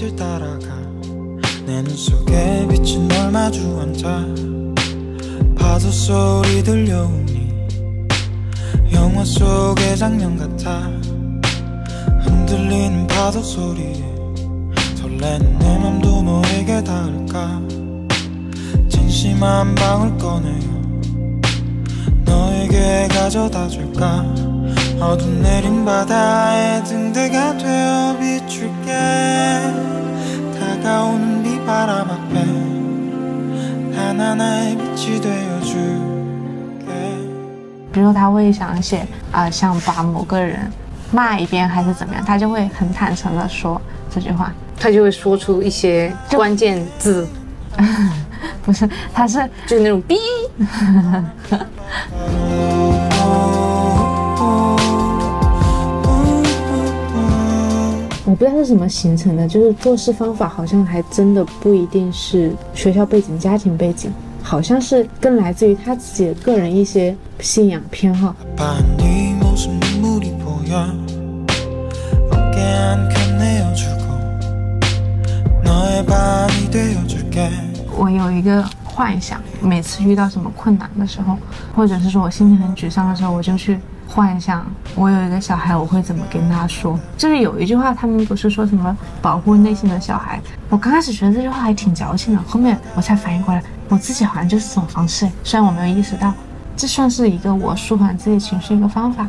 빛을 따라가 내 눈 속에 비친 널 마주 앉아 파도 소리 들려오니 영화 속의 장면 같아 흔들리는 파도 소리에 설레는 내 맘도 너에게 닿을까? 진심 한 방울 꺼내요 너에게 가져다 줄까? 어둠 내린 바다에 등대가 되어 비출게 다가오는 비바람 앞에 하나하나의 빛이 되어줄게 比如他会想写啊、想把某个人骂一遍还是怎么样，他就会很坦诚的说这句话。他就会说出一些关键字，不是，他是就是那种逼。 不知道是怎么形成的，就是做事方法好像还真的不一定是学校背景、家庭背景，好像是更来自于他自己的个人一些信仰偏好。我有一个幻想，每次遇到什么困难的时候，或者是说我心情很沮丧的时候，我就去。幻想我有一个小孩，我会怎么跟他说。就是有一句话，他们不是说什么保护内心的小孩？我刚开始觉得这句话还挺矫情的，后面我才反应过来，我自己好像就是这种方式。虽然我没有意识到，这算是一个我舒缓自己情绪一个方法。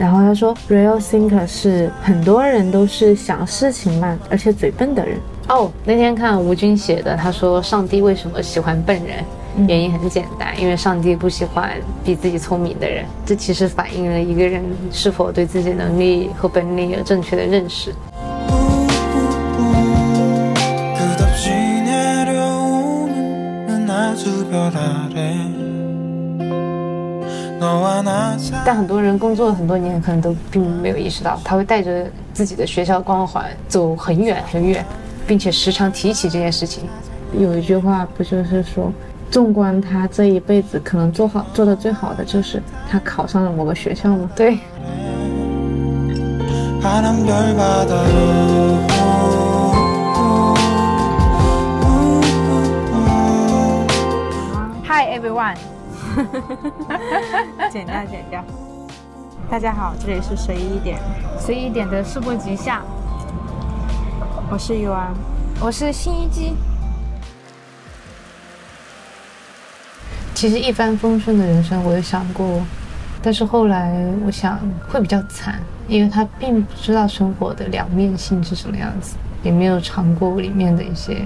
然后他说，real thinker 是很多人都是想事情慢而且嘴笨的人。哦，那天看吴军写的，他说上帝为什么喜欢笨人？原因很简单，因为上帝不喜欢比自己聪明的人。这其实反映了一个人是否对自己能力和本领有正确的认识。但很多人工作了很多年，可能都并没有意识到，他会带着自己的学校光环走很远很远，并且时常提起这件事情。有一句话不就是说，纵观他这一辈子，可能做好做的最好的就是他考上了某个学校吗？对。Hi everyone. 剪掉剪掉。大家好，这里是随意一点，随意一点的事不及下。我是尤安，我是新一基。其实一帆风顺的人生我有想过，但是后来我想会比较惨，因为他并不知道生活的两面性是什么样子，也没有尝过里面的一些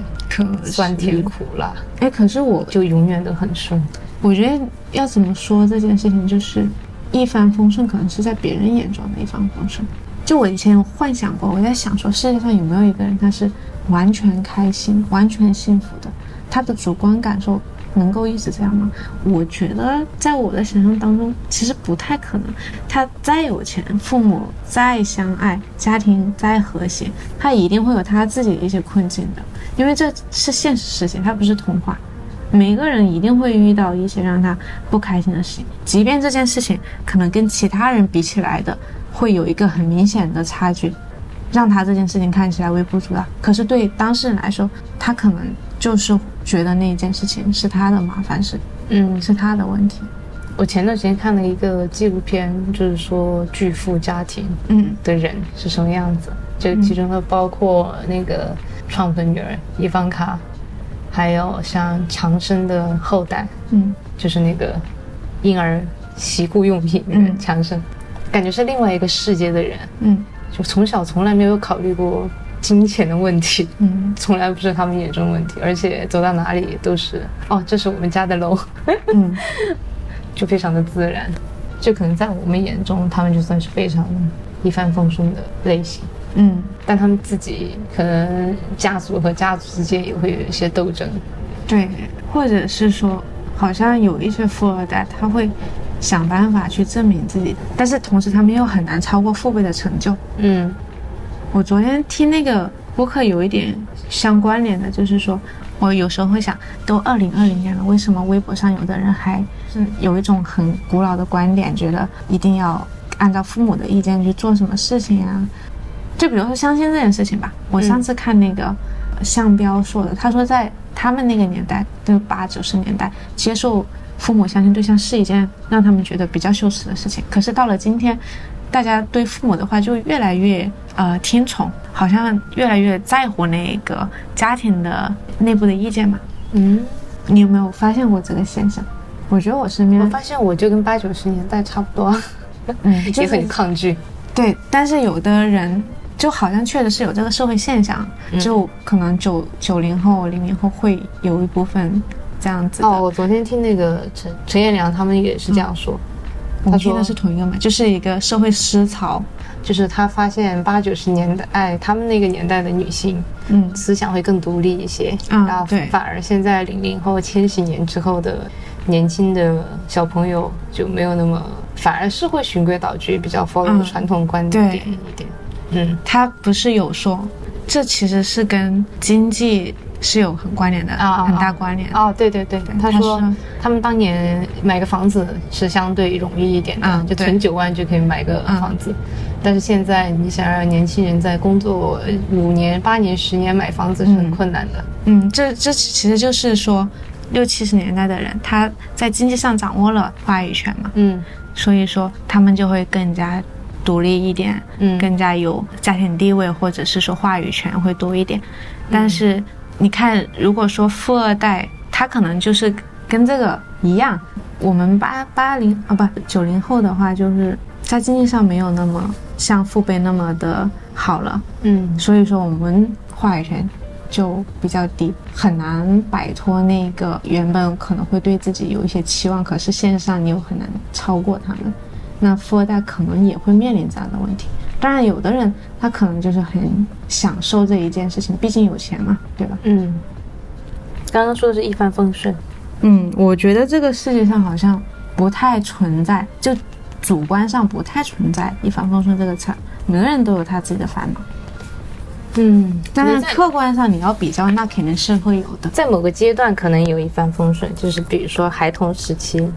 酸甜苦辣，哎，可是我就永远都很顺。我觉得要怎么说这件事情，就是一帆风顺，可能是在别人眼中的一帆风顺。就我以前有幻想过，我在想说，世界上有没有一个人他是完全开心、完全幸福的？他的主观感受能够一直这样吗？我觉得在我的想象当中，其实不太可能。他再有钱，父母再相爱，家庭再和谐，他一定会有他自己的一些困境的，因为这是现实事情，它不是童话。每个人一定会遇到一些让他不开心的事情，即便这件事情可能跟其他人比起来的会有一个很明显的差距，让他这件事情看起来微不足道。可是对当事人来说，他可能就是觉得那一件事情是他的麻烦事，嗯，是他的问题。我前段时间看了一个纪录片，就是说巨富家庭嗯的人是什么样子，就其中的包括那个创的女儿伊凡卡，还有像强生的后代，嗯。就是那个婴儿洗护用品那个嗯强生，感觉是另外一个世界的人，嗯。就从小从来没有考虑过金钱的问题，嗯。从来不是他们眼中的问题，而且走到哪里都是哦，这是我们家的楼，嗯。就非常的自然，就可能在我们眼中，他们就算是非常一帆风顺的类型，嗯但他们自己可能家族和家族之间也会有一些斗争，对，或者是说，好像有一些富二代他会想办法去证明自己，但是同时他们又很难超过父辈的成就。嗯我昨天听那个播客有一点相关联的，就是说我有时候会想，都二零二零年了，为什么微博上有的人还是有一种很古老的观点，觉得一定要按照父母的意见去做什么事情呀？就比如说相亲这件事情吧，我上次看那个向彪说的，他说在他们那个年代，就八九十年代，接受父母相亲对象是一件让他们觉得比较羞耻的事情。可是到了今天，大家对父母的话就越来越呃听从，好像越来越在乎那个家庭的内部的意见嘛。嗯，你有没有发现过这个现象？我觉得我身边我发现我就跟八九十年代差不多，嗯 也很抗拒。对，但是有的人就好像确实是有这个社会现象，就可能九九零后、零零后会有一部分这样子。哦，我昨天听那个陈陈彦良他们也是这样说，他听的是同一个嘛，就是一个社会思潮。就是他发现八九十年代，哎，他们那个年代的女性嗯思想会更独立一些，嗯然后对反而现在零零后、千禧年之后的年轻的小朋友就没有那么，反而是会循规蹈矩，比较 follow 嗯传统观点一点。嗯。他不是有说，这其实是跟经济是有很关联的，啊啊很大关联。哦，对对对，他他说说他们当年买个房子是相对容易一点的，嗯就存九万就可以买个嗯房子。但是现在你想让年轻人在工作五年、八年、十年买房子是很嗯。困难的。嗯，这这其实就是说，六七十年代的人，他在经济上掌握了话语权嘛，嗯。所以说他们就会更加独立一点，嗯更加有家庭地位，或者是说话语权会多一点。但是你看，如果说富二代，他可能就是跟这个一样，我们八八零啊不九零后的话，就是在经济上没有那么像父辈那么的好了，嗯所以说我们话语权就比较低，很难摆脱那个原本可能会对自己有一些期望，可是现实上你又很难超过他们。那富二代可能也会面临这样的问题。当然，有的人他可能就是很享受这一件事情，毕竟有钱嘛，对吧？嗯。刚刚说的是一帆风顺，嗯，我觉得这个世界上好像不太存在，就主观上不太存在一帆风顺这个词儿，每个人都有他自己的烦恼。嗯，但是客观上你要比较，那肯定是会有的。在某个阶段可能有一帆风顺，就是比如说孩童时期，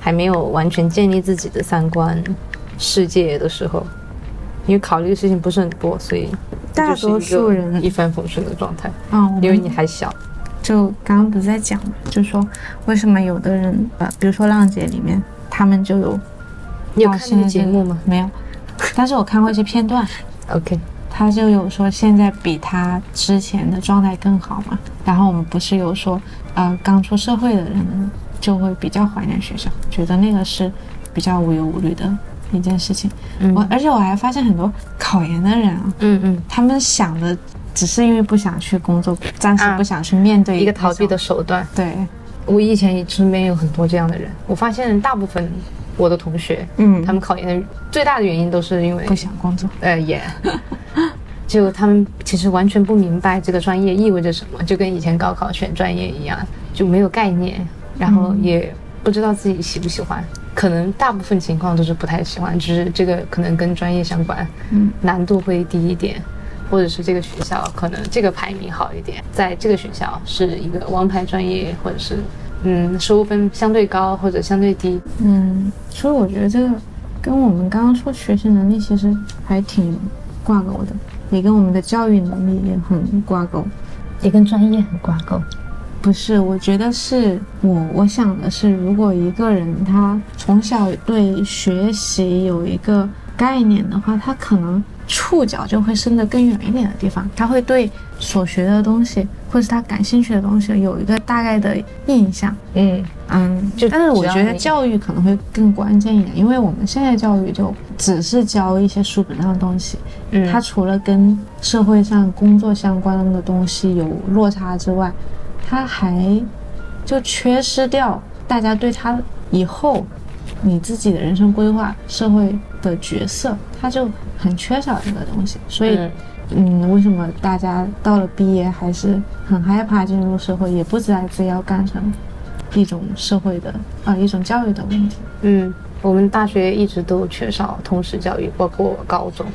还没有完全建立自己的三观世界的时候，因为考虑的事情不是很多，所以大多数人一帆风顺的状态，嗯，因为你还小。就刚刚不是在讲嘛，就说为什么有的人呃，比如说浪姐里面，他们就有你有看节目吗没有，但是我看过一些片段，？OK，他就有说现在比他之前的状态更好嘛。然后我们不是有说，呃，刚出社会的人就会比较怀念学校，觉得那个是比较无忧无虑的一件事情。嗯我而且我还发现很多考研的人啊，嗯嗯，他们想的只是因为不想去工作，暂时啊不想去面对一个逃避的手段。对，我以前身边有很多这样的人，我发现大部分我的同学，嗯他们考研的最大的原因都是因为不想工作。呃，也，就他们其实完全不明白这个专业意味着什么，就跟以前高考选专业一样，就没有概念，然后也不知道自己喜不喜欢，可能大部分情况都是不太喜欢，只是这个可能跟专业相关，嗯，难度会低一点。或者是这个学校可能这个排名好一点，在这个学校是一个王牌专业，或者是嗯收分相对高或者相对低，嗯，所以我觉得这个跟我们刚刚说学习能力其实还挺挂钩的，也跟我们的教育能力也很挂钩。也跟专业很挂钩。不是，我觉得是我我想的是，如果一个人他从小对学习有一个概念的话，他可能触角就会伸得更远一点的地方，他会对所学的东西或是他感兴趣的东西有一个大概的印象。嗯嗯，就但是我觉得教育可能会更关键一点，因为我们现在教育就只是教一些书本上的东西，嗯，它除了跟社会上工作相关的东西有落差之外，它还就缺失掉大家对他以后你自己的人生规划、社会的角色，他就很缺少这个东西。所以，嗯嗯，为什么大家到了毕业还是很害怕进入社会，也不知道自己要干什么？一种社会的啊、一种教育的问题。嗯，我们大学一直都缺少通识教育，包括高中，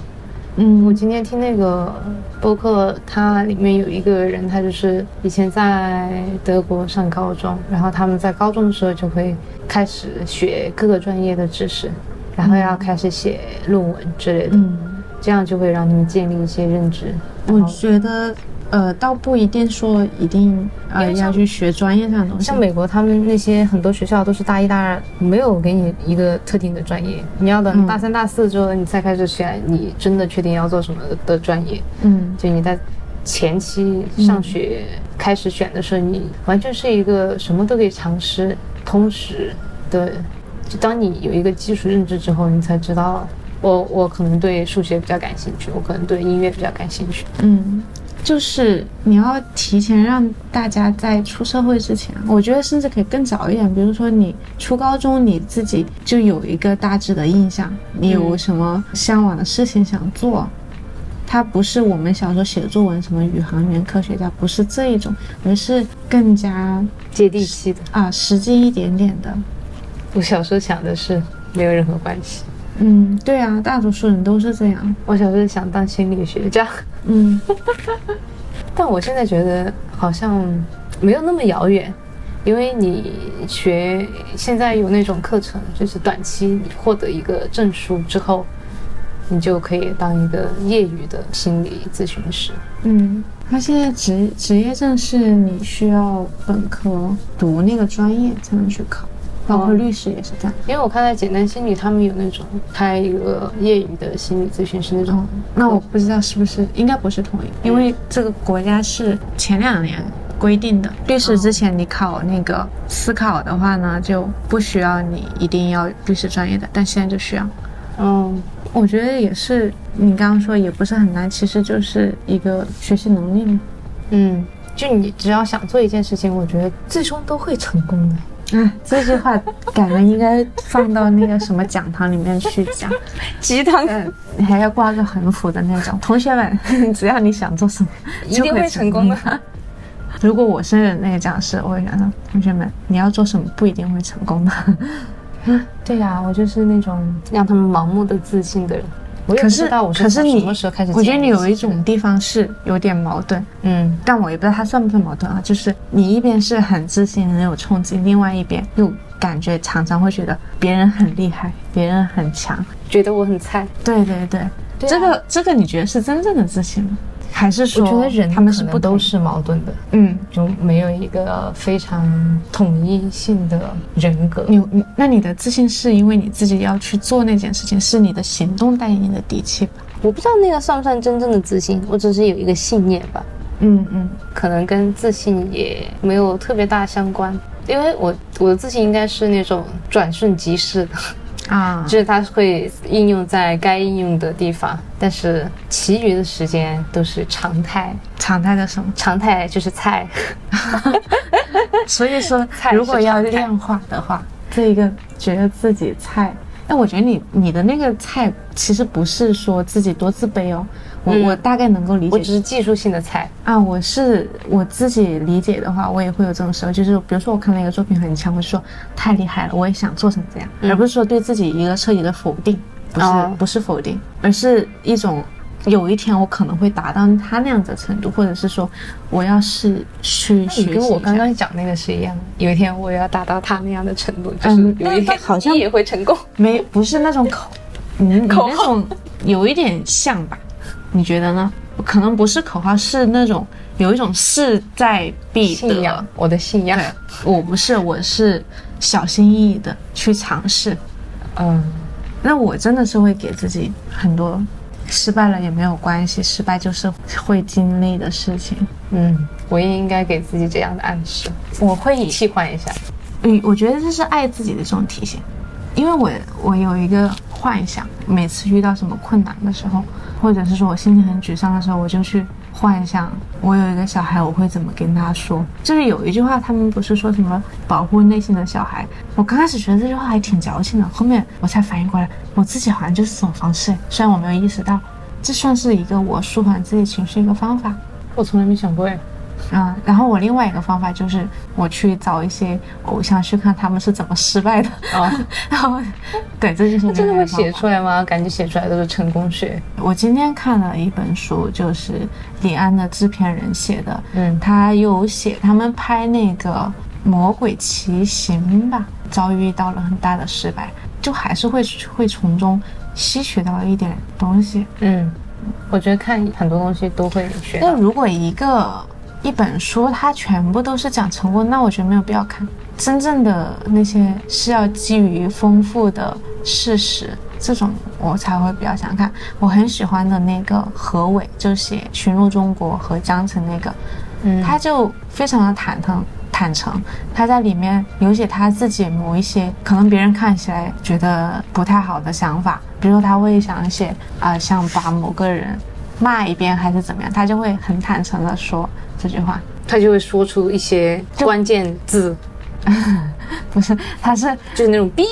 嗯我今天听那个播客，它里面有一个人，他就是以前在德国上高中，然后他们在高中的时候就会开始学各个专业的知识，然后要开始写论文之类的，嗯，这样就会让他们建立一些认知。我觉得呃，倒不一定说一定要去学专业上的东西，像美国他们那些很多学校都是大一、大二没有给你一个特定的专业，你要等嗯大三、大四之后你才开始选你真的确定要做什么的专业。嗯就你在前期上学开始选的时候，你完全是一个什么都可以尝试、通识的。就当你有一个基础认知之后，你才知道，我我可能对数学比较感兴趣，我可能对音乐比较感兴趣。嗯，就是你要提前让大家在出社会之前，我觉得甚至可以更早一点。比如说你初高中你自己就有一个大致的印象，你有什么向往的事情想做。它不是我们小时候写作文什么宇航员、科学家，不是这一种，而是更加接地气的，啊实际一点点的。我小时候想的是没有任何关系。嗯，对啊，大多数人都是这样。我小时候想当心理学家，嗯 但我现在觉得好像没有那么遥远，因为你学现在有那种课程，就是短期你获得一个证书之后，你就可以当一个业余的心理咨询师。嗯，他现在职职业证是你需要本科读那个专业才能去考，包括哦律师也是这样。因为我看到简单心理，他们有那种开一个业余的心理咨询师那种哦，那我不知道是不是，应该不是同一个，因为这个国家是前两年规定的，律师之前你考那个司考的话呢，就不需要你一定要律师专业的，但现在就需要。嗯，我觉得也是，你刚刚说也不是很难，其实就是一个学习能力嘛。嗯，就你只要想做一件事情，我觉得最终都会成功的。啊，这句话感觉应该放到那个什么讲堂里面去讲。鸡汤嗯，你还要挂个横幅的那种。同学们，只要你想做什么，一定会成功的。如果我是那个讲师，我会想说，同学们，你要做什么不一定会成功的。嗯 对呀、我就是那种让他们盲目的自信的人。我也可是不知道我从可是你什么时候开始，我觉得你有一种，地方是有点矛盾，嗯，但我也不知道它算不算矛盾啊。就是你一边是很自信、很有冲劲，另外一边又感觉常常会觉得别人很厉害，别人很强。觉得我很菜。对对对，对啊这个这个你觉得是真正的自信吗？还是说我觉得人他们可能是不都是矛盾的，嗯，就没有一个非常统一性的人格。你你那你的自信是因为你自己要去做那件事情，是你的行动带给你的底气吧？我不知道那个算不算真正的自信，我只是有一个信念吧，嗯嗯可能跟自信也没有特别大相关。因为我我的自信应该是那种转瞬即逝的，啊，就是它会应用在该应用的地方，但是其余的时间都是常态。常态的什么？常态就是菜，所以说如果要量化的话，这一个觉得自己菜，那我觉得你你的那个菜其实不是说自己多自卑哦，我、嗯我大概能够理解我只是技术性的菜。啊，我是我自己理解的话，我也会有这种时候，就是比如说我看到一个作品很强，我就说太厉害了，我也想做成这样，而不是说对自己一个彻底的否定，不是、哦不是否定，而是一种。有一天我可能会达到他那样子的程度，或者是说我要是去学习你跟我刚刚讲那个是一样的，有一天我要达到他那样的程度，就是嗯有一天但好像也会成功。没不是那种口，口那种有一点像吧？你觉得呢？可能不是口号，是那种有一种势在必得信仰，。我的信仰。我不是，我是小心翼翼的去尝试。嗯，那我真的是会给自己很多失败了也没有关系，失败就是会经历的事情。嗯，我也应该给自己这样的暗示，我会替换一下。嗯，我觉得这是爱自己的这种体现，因为我我有一个幻想，每次遇到什么困难的时候，或者是说我心情很沮丧的时候，我就去幻想我有一个小孩，我会怎么跟他说。就是有一句话，他们不是说什么保护内心的小孩？我刚开始觉得这句话还挺矫情的，后面我才反应过来，我自己好像就是这种方式，虽然我没有意识到，这算是一个我舒缓自己情绪一个方法。我从来没想过哎。嗯，然后我另外一个方法就是我去找一些偶像去看他们是怎么失败的。哦，然后，对，这就是真的会写出。来吗？感觉写出来都是成功学。我今天看了一本书，就是李安的制片人写的，嗯他有写他们拍那个《魔鬼骑行》吧，遭遇到了很大的失败，就还是会会从中吸取到一点东西。嗯，我觉得看很多东西都会学。那如果一个一本书它全部都是讲成功，那我觉得没有必要看。真正的那些是要基于丰富的事实，这种我才会比较想看。我很喜欢的那个何伟，就写《寻路中国》和《江城》那个，嗯他就非常的坦诚。坦诚，他在里面有写他自己某一些可能别人看起来觉得不太好的想法，比如说他会想写啊、想把某个人骂一遍还是怎么样，他就会很坦诚的说这句话。他就会说出一些关键字，不是，他是就是那种逼。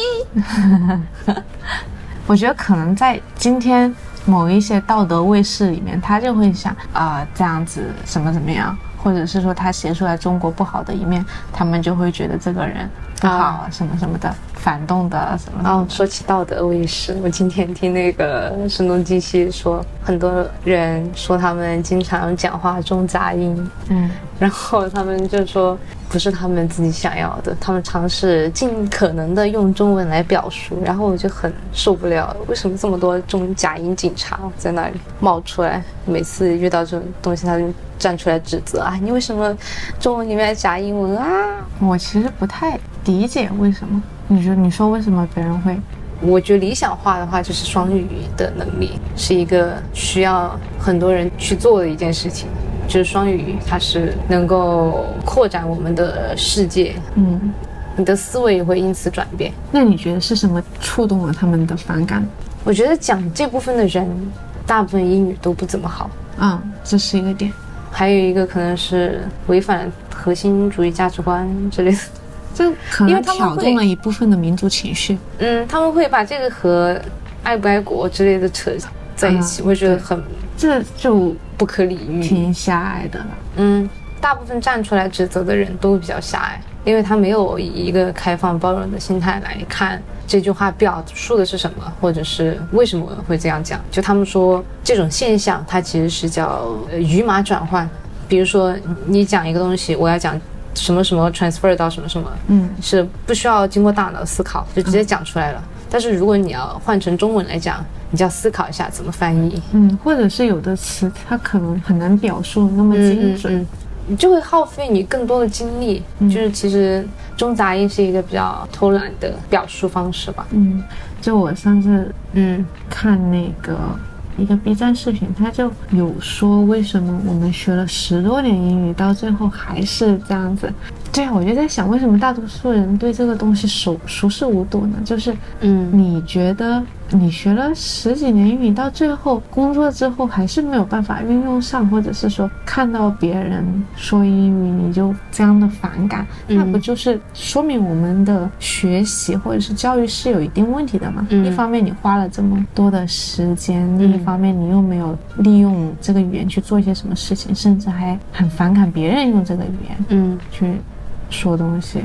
我觉得可能在今天某一些道德卫士里面，他就会想啊、这样子怎么怎么样，或者是说他写出来中国不好的一面，他们就会觉得这个人不好啊什么什么的，反动的什么的。哦，说起道德，我也是。我今天听那个 声东击西说，很多人说他们经常讲话中杂音，嗯，然后他们就说不是他们自己想要的，他们尝试尽可能的用中文来表述，然后我就很受不了，为什么这么多这种假音警察在那里冒出来？每次遇到这种东西，他就站出来指责啊，你为什么中文里面夹英文啊？我其实不太理解为什么。你说，你说为什么别人会？我觉得理想化的话，就是双语的能力是一个需要很多人去做的一件事情。就是双语，它是能够扩展我们的世界，嗯，你的思维也会因此转变。那你觉得是什么触动了他们的反感？我觉得讲这部分的人，大部分英语都不怎么好。嗯，这是一个点。还有一个可能是违反核心主义价值观之类的。这可因能挑动了一部分的民族情绪。嗯，他们会把这个和爱不爱国之类的扯在一起，嗯我觉得很这就不可理喻。挺狭隘的了。嗯，大部分站出来指责的人都比较狭隘，因为他没有以一个开放包容的心态来看这句话表述的是什么，或者是为什么会这样讲。就他们说这种现象，它其实是叫呃语码转换。比如说你讲一个东西，我要讲什么什么 transfer 到什么什么，嗯是不需要经过大脑思考，就直接讲出来了。但是如果你要换成中文来讲，你就要思考一下怎么翻译。嗯，或者是有的词它可能很难表述那么精准。嗯，你就会耗费你更多的精力。嗯就是其实中杂音是一个比较偷懒的表述方式吧。嗯，就我上次嗯看那个一个 B 站视频，他就有说为什么我们学了十多年英语，到最后还是这样子。对啊，我就在想，为什么大多数人对这个东西熟熟视无睹呢？就是嗯。你觉得你学了十几年英语，到最后工作之后还是没有办法运用上，或者是说看到别人说英语你就这样的反感，嗯那不就是说明我们的学习或者是教育是有一定问题的吗？嗯。一方面你花了这么多的时间，另一方面你又没有利用这个语言去做一些什么事情，甚至还很反感别人用这个语言嗯，去说东西。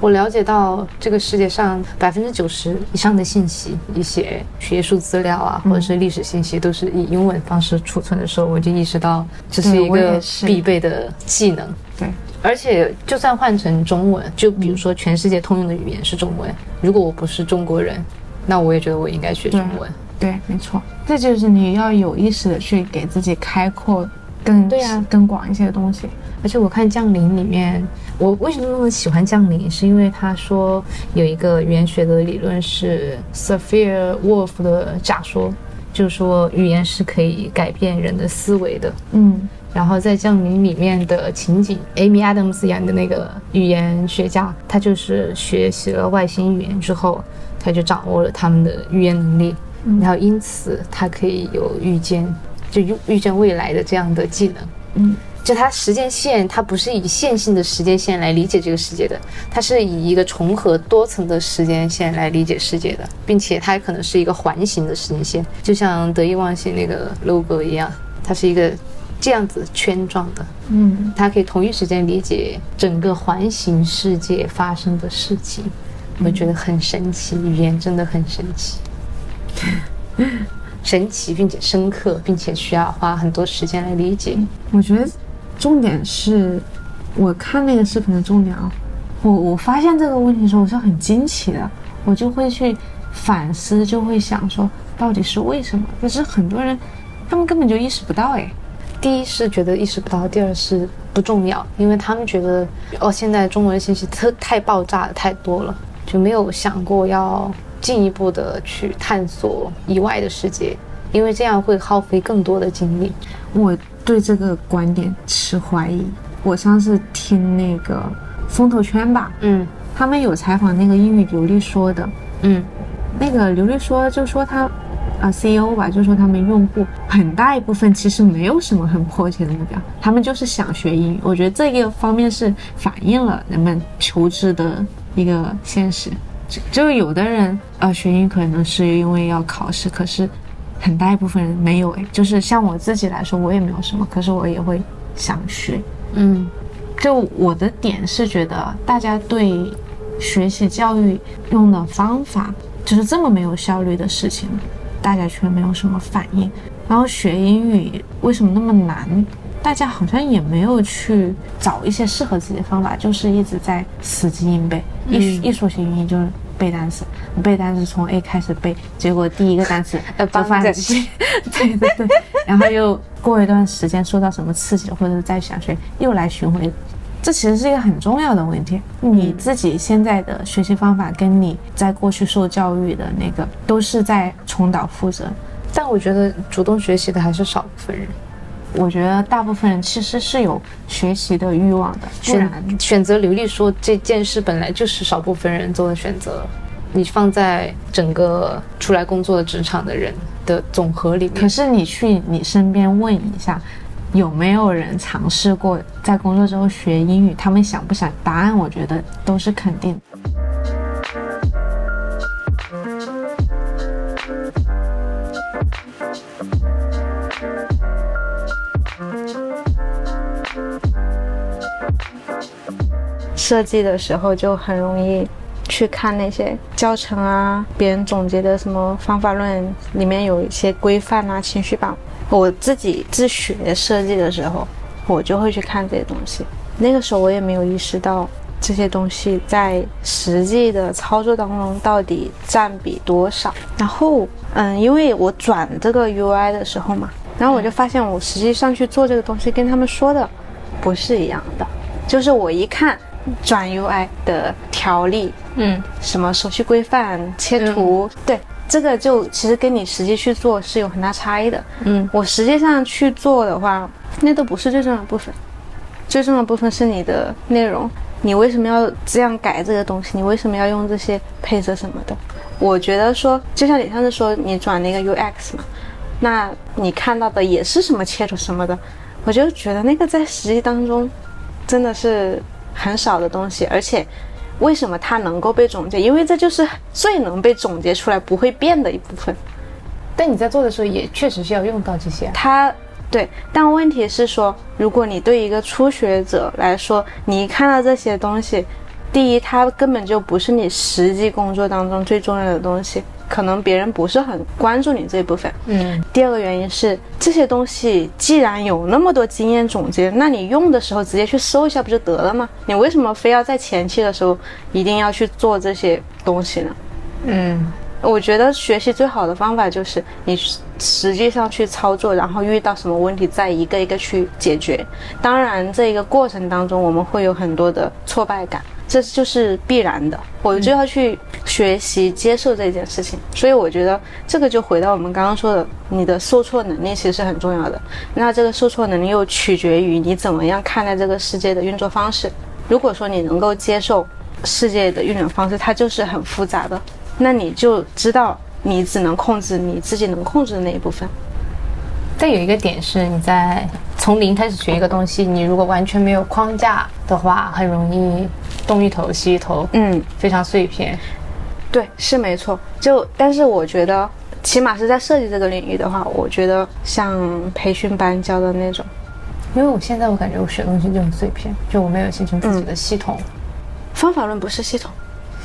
我了解到这个世界上百分之九十以上的信息，一些学术资料啊，或者是历史信息，都是以英文方式储存的时候，我就意识到这是一个必备的技能。对，而且，就算换成中文，就比如说全世界通用的语言是中文，如果我不是中国人，那我也觉得我应该学中文。对，没错，这就是你要有意识的去给自己开阔更对啊更广一些的东西。而且我看《降临》里面，我为什么那么喜欢《降临》，是因为他说有一个语言学的理论是 Sophia Wolf 的假说，就是说语言是可以改变人的思维的。嗯然后在《降临》里面的情景，Amy Adams 演的那个语言学家，他就是学习了外星语言之后，他就掌握了他们的语言能力，然后因此他可以有预见，就预预见未来的这样的技能。嗯，就它时间线，它不是以线性的时间线来理解这个世界的，它是以一个重合多层的时间线来理解世界的，并且它可能是一个环形的时间线，就像得意忘形那个 logo 一样，它是一个这样子圈状的，嗯，它可以同一时间理解整个环形世界发生的事情，我觉得很神奇，语言真的很神奇，神奇并且深刻，并且需要花很多时间来理解。我觉得重点是，我看那个视频的重点啊，我我发现这个问题的时候，我是很惊奇的，我就会去反思，就会想说，到底是为什么？可是很多人他们根本就意识不到，哎，第一是觉得意识不到，第二是不重要，因为他们觉得哦，现在中文信息特太爆炸的太多了，就没有想过要进一步的去探索以外的世界，因为这样会耗费更多的精力。我对这个观点持怀疑。我上次听那个风投圈吧，嗯他们有采访那个英语流利说的，嗯那个刘律说，就说他啊 CEO 吧，就说他们用户很大一部分其实没有什么很迫切的目标，他们就是想学英语。我觉得这个方面是反映了人们求知的一个现实。就就有的人呃学英语可能是因为要考试，可是很大一部分人没有诶，就是像我自己来说，我也没有什么，可是我也会想学。嗯就我的点是觉得大家对学习教育用的方法就是这么没有效率的事情，大家却没有什么反应。然后学英语为什么那么难？大家好像也没有去找一些适合自己的方法，就是一直在死记硬背。一一说起英语就是背单词，背单词从 A 开始背，结果第一个单词呃就放帮弃。对对对，然后又过一段时间受到什么刺激，或者再想学，又来巡回。这其实是一个很重要的问题。你自己现在的学习方法，跟你在过去受教育的那个，都是在重蹈覆辙。但我觉得主动学习的还是少部分人，我觉得大部分人其实是有学习的欲望的，选选择流利说这件事本来就是少部分人做的选择，你放在整个出来工作的职场的人的总和里面，可是你去你身边问一下，有没有人尝试过在工作之后学英语？他们想不想？答案我觉得都是肯定的。设计的时候就很容易去看那些教程啊，别人总结的什么方法论，里面有一些规范啊、情绪版。我自己自学设计的时候，我就会去看这些东西。那个时候我也没有意识到这些东西在实际的操作当中到底占比多少。然后，嗯，因为我转这个 UI 的时候嘛，然后我就发现我实际上去做这个东西跟他们说的不是一样的。就是我一看转 UI 的条例，嗯什么手续规范、切图，对，这个就其实跟你实际去做是有很大差异的。嗯我实际上去做的话，那都不是最重要的部分，最重要的部分是你的内容。你为什么要这样改这个东西？你为什么要用这些配色什么的？我觉得说，就像你上次说你转那个 UX 嘛，那你看到的也是什么切图什么的，我就觉得那个在实际当中真的是很少的东西，而且为什么它能够被总结？因为这就是最能被总结出来不会变的一部分。但你在做的时候也确实是要用到这些啊，它对，但问题是说，如果你对一个初学者来说，你一看到这些东西，第一，它根本就不是你实际工作当中最重要的东西，可能别人不是很关注你这一部分。嗯第二个原因是，这些东西既然有那么多经验总结，那你用的时候直接去搜一下不就得了吗？你为什么非要在前期的时候一定要去做这些东西呢？嗯我觉得学习最好的方法就是你实实际上去操作，然后遇到什么问题再一个一个去解决。当然，这一个过程当中我们会有很多的挫败感，这就是必然的。我就要去学习接受这件事情，所以我觉得这个就回到我们刚刚说的，你的受挫能力其实是很重要的。那这个受挫能力又取决于你怎么样看待这个世界的运作方式。如果说你能够接受世界的运转方式，它就是很复杂的，那你就知道你只能控制你自己能控制的那一部分。但有一个点是，你在从零开始学一个东西，你如果完全没有框架的话，很容易东一头西一头，嗯，非常碎片。对，是没错。就但是我觉得，起码是在设计这个领域的话，我觉得像培训班教的那种，因为我现在我感觉我学东西就很碎片，就我没有形成自己的系统。方法论不是系统。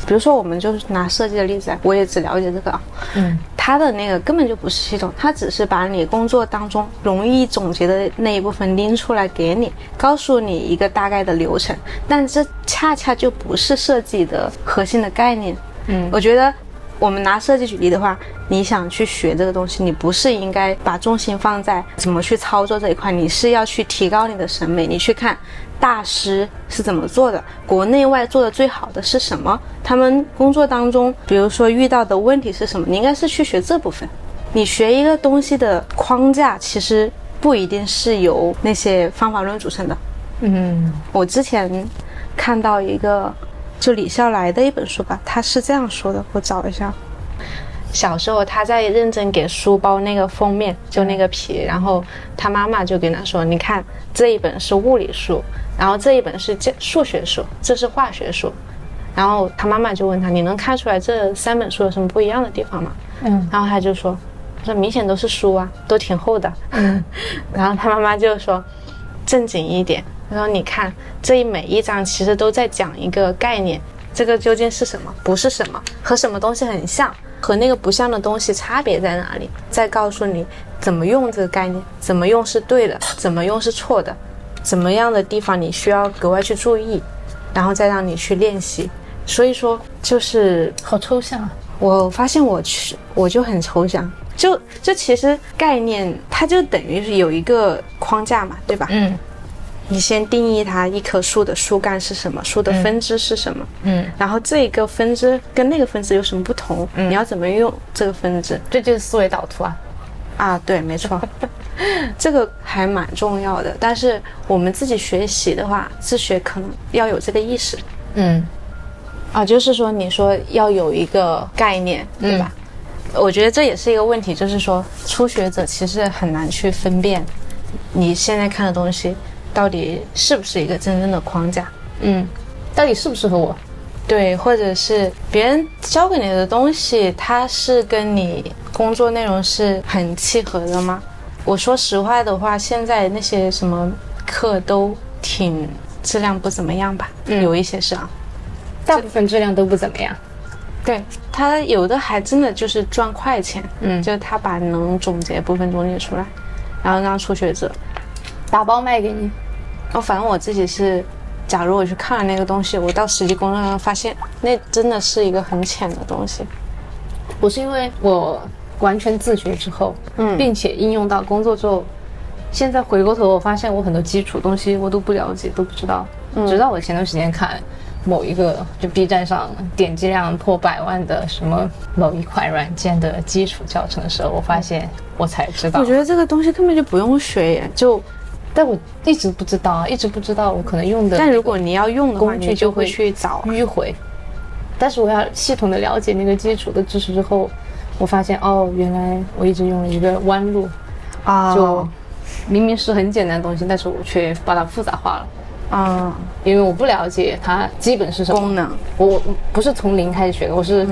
比如说，我们就拿设计的例子来，我也只了解这个啊。嗯，它的那个根本就不是系统，它只是把你工作当中容易总结的那一部分拎出来给你，告诉你一个大概的流程。但这恰恰就不是设计的核心的概念。嗯我觉得我们拿设计举例的话，你想去学这个东西，你不是应该把重心放在怎么去操作这一块，你是要去提高你的审美，你去看大师是怎么做的，国内外做的最好的是什么，他们工作当中，比如说遇到的问题是什么，你应该是去学这部分。你学一个东西的框架，其实不一定是由那些方法论组成的。嗯我之前看到一个就李笑来的一本书吧，他是这样说的，我找一下。小时候他在认真给书包那个封面，就那个皮，然后他妈妈就跟他说：“你看这一本是物理书，然后这一本是这数学书，这是化学书。”然后他妈妈就问他：“你能看出来这三本书有什么不一样的地方吗？”嗯然后他就说：“这明显都是书啊，都挺厚的。”嗯 然后他妈妈就说：“正经一点。”他说：“你看这一每一章其实都在讲一个概念，这个究竟是什么？不是什么，和什么东西很像，和那个不像的东西差别在哪里？再告诉你怎么用这个概念，怎么用是对的，怎么用是错的，怎么样的地方你需要格外去注意，然后再让你去练习。所以说，就是好抽象啊。我发现我去我就很抽象，就就其实概念它就等于是有一个框架嘛，对吧？嗯你先定义它一棵树的树干是什么，树的分支是什么，嗯，然后这一个分支跟那个分支有什么不同，你要怎么用这个分支这就是思维导图啊。啊？对，没错，这个还蛮重要的。但是我们自己学习的话，自学可能要有这个意识嗯啊，就是说你说要有一个概念，对吧？我觉得这也是一个问题，就是说初学者其实很难去分辨你现在看的东西到底是不是一个真正的框架。嗯，到底适不适合我？对，或者是别人教给你的东西，它是跟你工作内容是很契合的吗？我说实话的话，现在那些什么课都挺质量不怎么样吧，嗯有一些是啊。大部分质量都不怎么样。对他有的还真的就是赚快钱，嗯就是他把能总结部分总结出来，然后让初学者。打包卖给你。哦，反正我自己是，假如我去看了那个东西，我到实际工作上发现，那真的是一个很浅的东西。我是因为我完全自学之后，嗯并且应用到工作之后，现在回过头我发现我很多基础东西我都不了解，都不知道。直到我前段时间看某一个就 B 站上点击量破百万的什么某一款软件的基础教程的时候，我发现我才知道。我觉得这个东西根本就不用学耶，就但我一直不知道啊，一直不知道我可能用的。但如果你要用的话，工具你就会去找。迂回。但是我要系统的了解那个基础的知识之后，我发现哦，原来我一直用了一个弯路，啊就明明是很简单的东西，但是我却把它复杂化了，啊因为我不了解它基本是什么。功能，我我不是从零开始学的，我是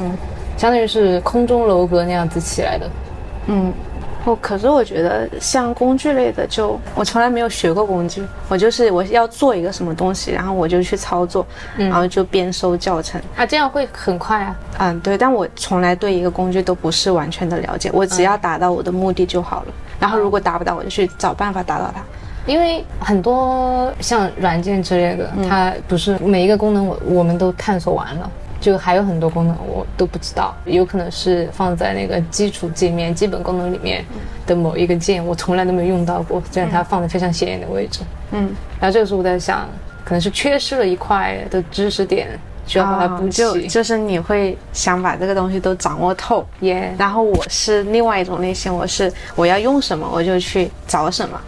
相当于是空中楼阁那样子起来的。嗯。哦，可是我觉得像工具类的就，我从来没有学过工具，我就是我要做一个什么东西，然后我就去操作，然后就编收教程。啊，这样会很快啊。嗯，对，但我从来对一个工具都不是完全的了解，我只要达到我的目的就好了。然后如果达不到，我就去找办法达到它。因为很多像软件之类的，它不是每一个功能我我们都探索完了，就还有很多功能我都不知道，有可能是放在那个基础界面、基本功能里面的某一个键，我从来都没有用到过，虽然它放在非常显眼的位置。嗯，然后这个时候我在想，可能是缺失了一块的知识点，需要把它补啊就。就是你会想把这个东西都掌握透。耶，然后我是另外一种类型，我是我要用什么我就去找什么。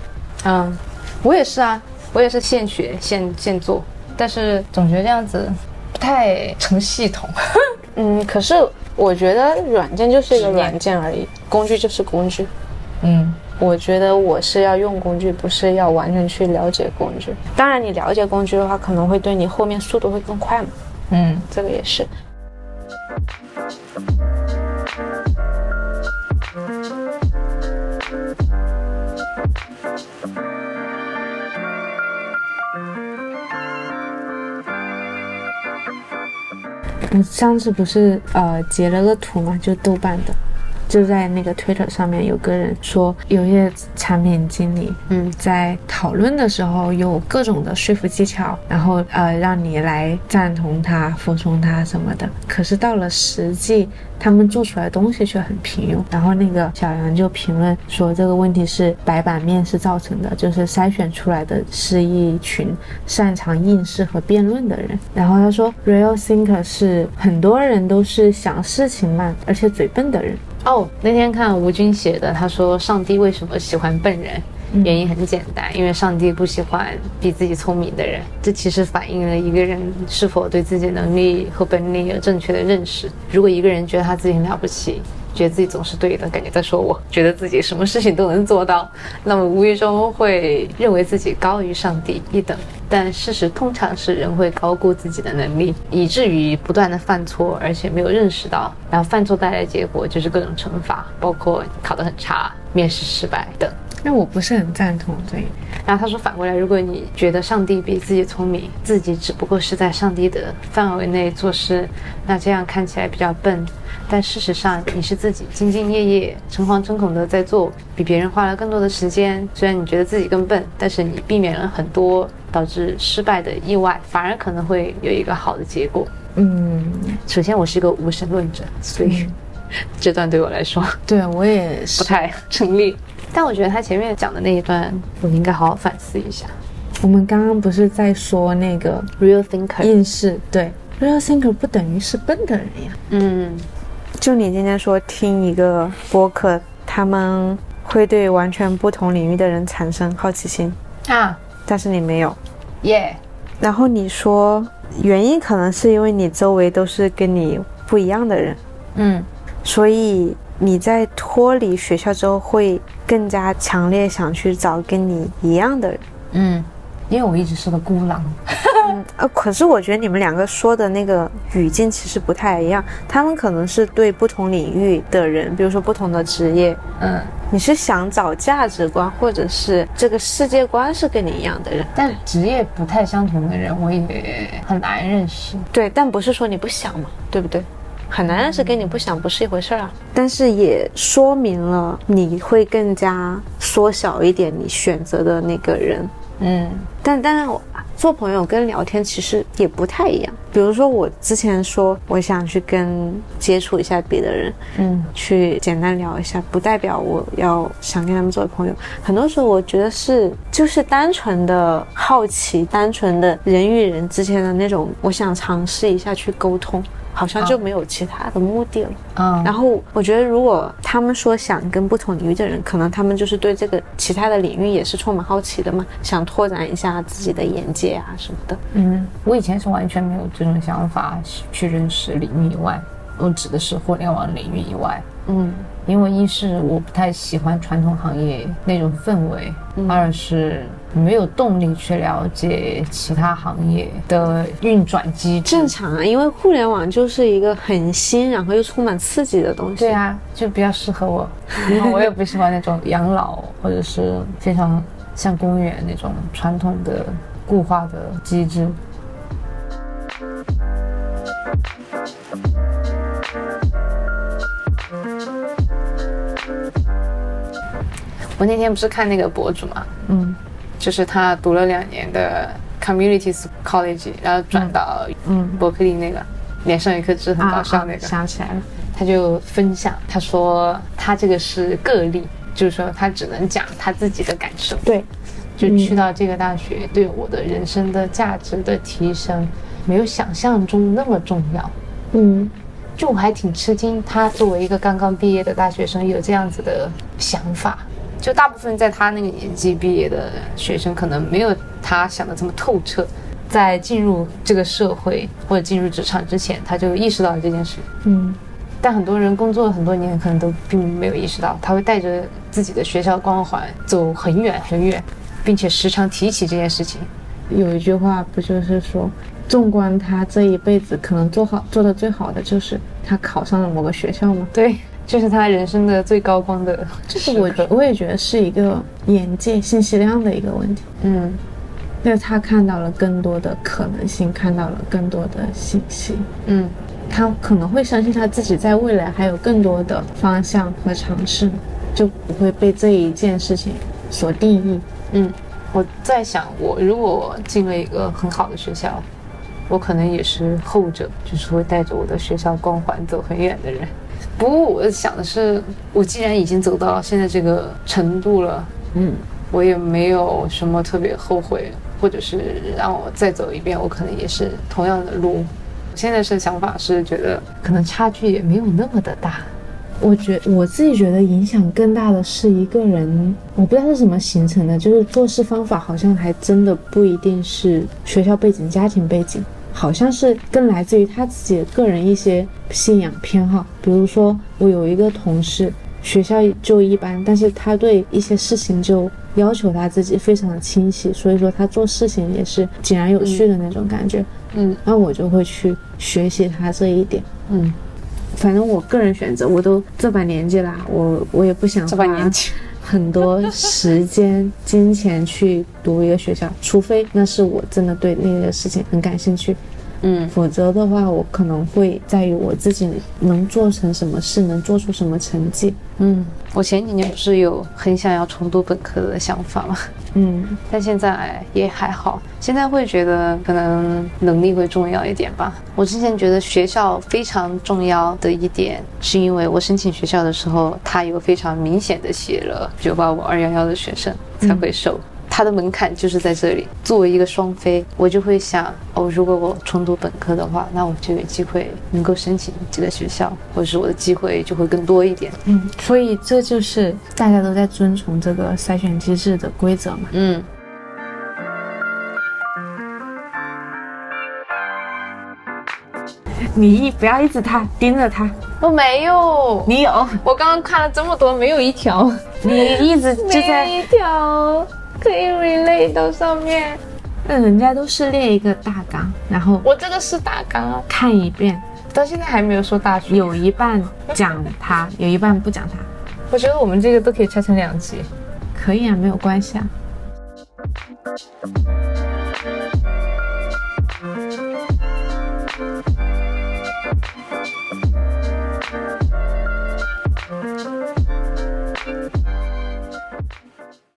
嗯，我也是啊，我也是现学现现做，但是总觉得这样子不太成系统。嗯，可是我觉得软件就是一个软件而已，工具就是工具。嗯。我觉得我是要用工具，不是要完全去了解工具。当然，你了解工具的话，可能会对你后面速度会更快嘛，嗯，这个也是。我上次不是呃截了个图嘛，就豆瓣的，就在那个 Twitter 上面有个人说，有些产品经理嗯在讨论的时候有各种的说服技巧，然后呃让你来赞同他、服从他什么的。可是到了实际，他们做出来的东西却很平庸。然后那个小杨就评论说，这个问题是白板面试造成的，就是筛选出来的是一群擅长应试和辩论的人。然后他说，real thinker 是很多人都是想事情慢而且嘴笨的人。哦，那天看吴军写的，他说上帝为什么喜欢笨人？原因很简单，因为上帝不喜欢比自己聪明的人。这其实反映了一个人是否对自己能力和本领有正确的认识。如果一个人觉得他自己很了不起，觉得自己总是对的，感觉在说我，觉得自己什么事情都能做到，那么无意中会认为自己高于上帝一等。但事实通常是人会高估自己的能力，以至于不断的犯错，而且没有认识到，然后犯错带来的结果就是各种惩罚，包括考得很差、面试失败等。那我不是很赞同这一点。然后他说，反过来，如果你觉得上帝比自己聪明，自己只不过是在上帝的范围内做事，那这样看起来比较笨，但事实上你是自己兢兢业业、诚惶诚恐的在做，比别人花了更多的时间。虽然你觉得自己更笨，但是你避免了很多导致失败的意外，反而可能会有一个好的结果。嗯，首先，我是一个无神论者，所以 这段对我来说 对我也是不。太成立。但我觉得他前面讲的那一段，我应该好好反思一下。我们刚刚不是在说那个 Real thinker，应试？对，real thinker 不等于是笨的人呀。嗯，就你今天说听一个播客，他们会对完全不同领域的人产生好奇心，啊，但是你没有。耶、然后你说原因可能是因为你周围都是跟你不一样的人，嗯所以你在脱离学校之后会更加强烈想去找跟你一样的人。嗯，因为我一直是个孤狼。呃，可是我觉得你们两个说的那个语境其实不太一样，他们可能是对不同领域的人，比如说不同的职业，嗯，你是想找价值观或者是这个世界观是跟你一样的人，但职业不太相同的人，我也很难认识。对，但不是说你不想嘛，对不对？很难认识跟你不想不是一回事儿啊，但是也说明了你会更加缩小一点你选择的那个人，嗯但但是我做朋友跟聊天其实也不太一样。比如说我之前说我想去跟接触一下别的人，嗯去简单聊一下，不代表我要想跟他们做朋友。很多时候我觉得是就是单纯的好奇，单纯的人与人之间的那种，我想尝试一下去沟通。好像就没有其他的目的了。嗯，然后我觉得，如果他们说想跟不同领域的人，可能他们就是对这个其他的领域也是充满好奇的嘛，想拓展一下自己的眼界啊什么的。嗯，我以前是完全没有这种想法去认识领域以外，我指的是互联网领域以外。嗯因为一是我不太喜欢传统行业那种氛围，二是没有动力去了解其他行业的运转机制。正常啊，因为互联网就是一个很新，然后又充满刺激的东西。对，啊，就比较适合我。然后我也不喜欢那种养老或者是非常像公务员那种传统的固化的机制。我那天不是看那个博主嘛，嗯就是他读了两年的 Community College，然后转到嗯，伯克利那个，脸上有一颗痣，很搞笑那个。想起来了。他就分享，他说他这个是个例，就是说他只能讲他自己的感受。对，就去到这个大学，对我的人生的价值的提升，没有想象中那么重要。嗯就我还挺吃惊，他作为一个刚刚毕业的大学生有这样子的想法。就大部分在他那个年纪毕业的学生，可能没有他想的这么透彻。在进入这个社会或者进入职场之前，他就意识到了这件事。嗯但很多人工作了很多年，可能都并没有意识到，他会带着自己的学校光环走很远很远，并且时常提起这件事情。有一句话不就是说，纵观他这一辈子，可能做好做的最好的就是他考上了某个学校吗？对，这是他人生的最高光的就是我。我也觉得是一个眼界、信息量的一个问题。嗯那他看到了更多的可能性，看到了更多的信息。嗯，他可能会相信他自己在未来还有更多的方向和尝试，就不会被这一件事情所定义。嗯，我在想，我如果进了一个很好的学校，我可能也是后者，就是会带着我的学校光环走很远的人。不过我想的是，我既然已经走到现在这个程度了，嗯，我也没有什么特别后悔，或者是让我再走一遍，我可能也是同样的路。我现在是想法是觉得可能差距也没有那么的大。我觉我自己觉得影响更大的是一个人，我不知道是怎么形成的，就是做事方法好像还真的不一定是学校背景、家庭背景，好像是更来自于他自己的个人一些信仰偏好。比如说，我有一个同事，学校就一般，但是他对一些事情就要求他自己非常的清晰，所以说他做事情也是井然有序的那种感觉。嗯那我就会去学习他这一点。嗯，反正我个人选择，我都这把年纪啦，我我也不想这把年纪，很多时间、金钱去读一个学校，除非那是我真的对那个事情很感兴趣，嗯否则的话，我可能会在于我自己能做成什么事，能做出什么成绩。嗯，我前几年不是有很想要重读本科的想法吗？嗯 但现在也还好，现在会觉得可能能力会重要一点吧。我之前觉得学校非常重要的一点，是因为我申请学校的时候，它有非常明显的写了九八五二幺幺的学生才会收。它的门槛就是在这里。作为一个双非，我就会想，哦，如果我重读本科的话，那我就有机会能够申请这个学校，或者是我的机会就会更多一点。嗯，所以这就是大家都在遵从这个筛选机制的规则嘛。嗯，你一不要一直他盯着他，我没有，你有，我刚刚看了这么多，没有一条。你一直就在，一条可以 relate 到上面。那人家都是列一个大纲，然后我这个是大纲啊，看一遍，到现在还没有说大学。有一半讲他，有一半不讲他，我觉得我们这个都可以拆成两集。可以啊，没有关系啊。